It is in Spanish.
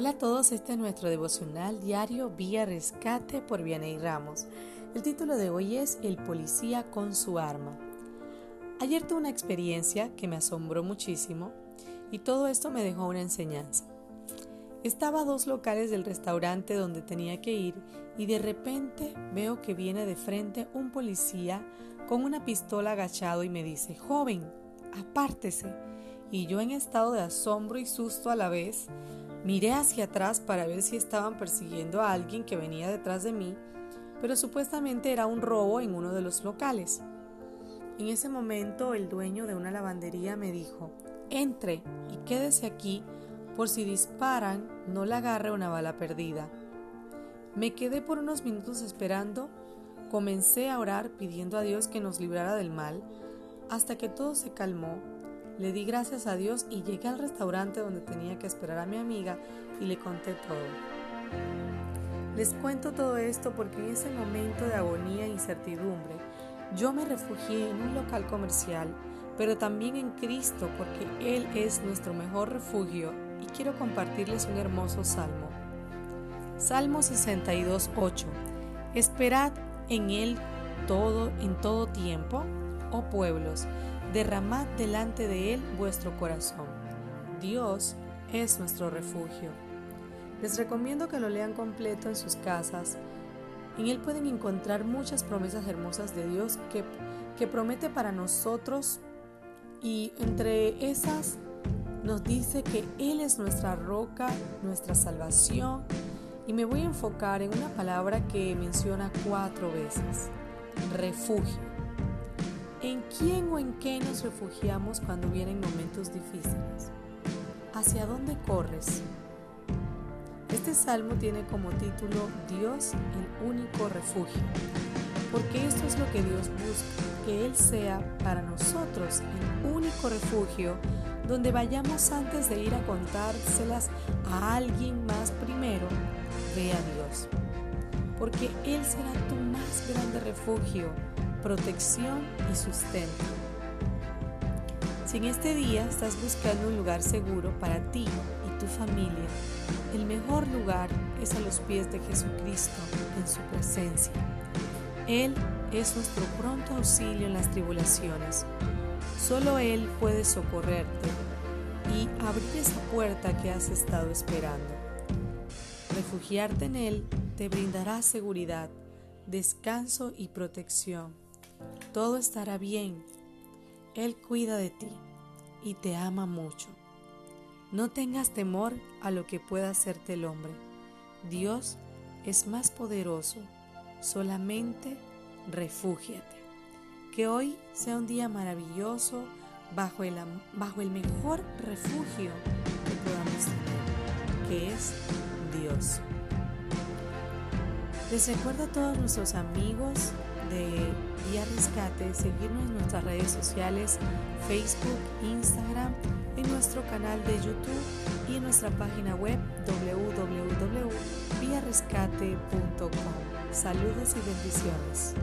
Hola a todos, este es nuestro devocional diario Vía Rescate por Vianey Ramos. El título de hoy es El policía con su arma. Ayer tuve una experiencia que me asombró muchísimo y todo esto me dejó una enseñanza. Estaba a dos locales del restaurante donde tenía que ir y de repente veo que viene de frente un policía con una pistola agachado y me dice, joven, apártese. Y yo en estado de asombro y susto a la vez, Miré hacia atrás para ver si estaban persiguiendo a alguien que venía detrás de mí, pero supuestamente era un robo en uno de los locales. En ese momento el dueño de una lavandería me dijo, entre y quédese aquí por si disparan no le agarre una bala perdida. Me quedé por unos minutos esperando, comencé a orar pidiendo a Dios que nos librara del mal, hasta que todo se calmó le di gracias a Dios y llegué al restaurante donde tenía que esperar a mi amiga y le conté todo. Les cuento todo esto porque en ese momento de agonía e incertidumbre, yo me refugié en un local comercial, pero también en Cristo porque Él es nuestro mejor refugio y quiero compartirles un hermoso salmo. Salmo 62, 8. Esperad en Él todo en todo tiempo, oh pueblos, derramad delante de Él vuestro corazón. Dios es nuestro refugio. Les recomiendo que lo lean completo en sus casas. En Él pueden encontrar muchas promesas hermosas de Dios que, promete para nosotros y entre esas nos dice que Él es nuestra roca, nuestra salvación y me voy a enfocar en una palabra que menciona cuatro veces, refugio. ¿En quién o en qué nos refugiamos cuando vienen momentos difíciles? ¿Hacia dónde corres? Este salmo tiene como título Dios el único refugio, porque esto es lo que Dios busca, que Él sea para nosotros el único refugio donde vayamos antes de ir a contárselas a alguien más primero, ve a Dios, porque Él será tu más grande refugio protección y sustento. Si en este día estás buscando un lugar seguro para ti y tu familia, el mejor lugar es a los pies de Jesucristo en su presencia. Él es nuestro pronto auxilio en las tribulaciones. Solo Él puede socorrerte y abrir esa puerta que has estado esperando. Refugiarte en Él te brindará seguridad, descanso y protección todo estará bien. Él cuida de ti y te ama mucho. No tengas temor a lo que pueda hacerte el hombre. Dios es más poderoso. Solamente refúgiate. Que hoy sea un día maravilloso bajo el, bajo el mejor refugio que podamos tener, que es Dios. Les recuerdo a todos nuestros amigos de Vía Rescate, seguirnos en nuestras redes sociales, Facebook, Instagram, en nuestro canal de YouTube y en nuestra página web www.viarescate.com. Saludos y bendiciones.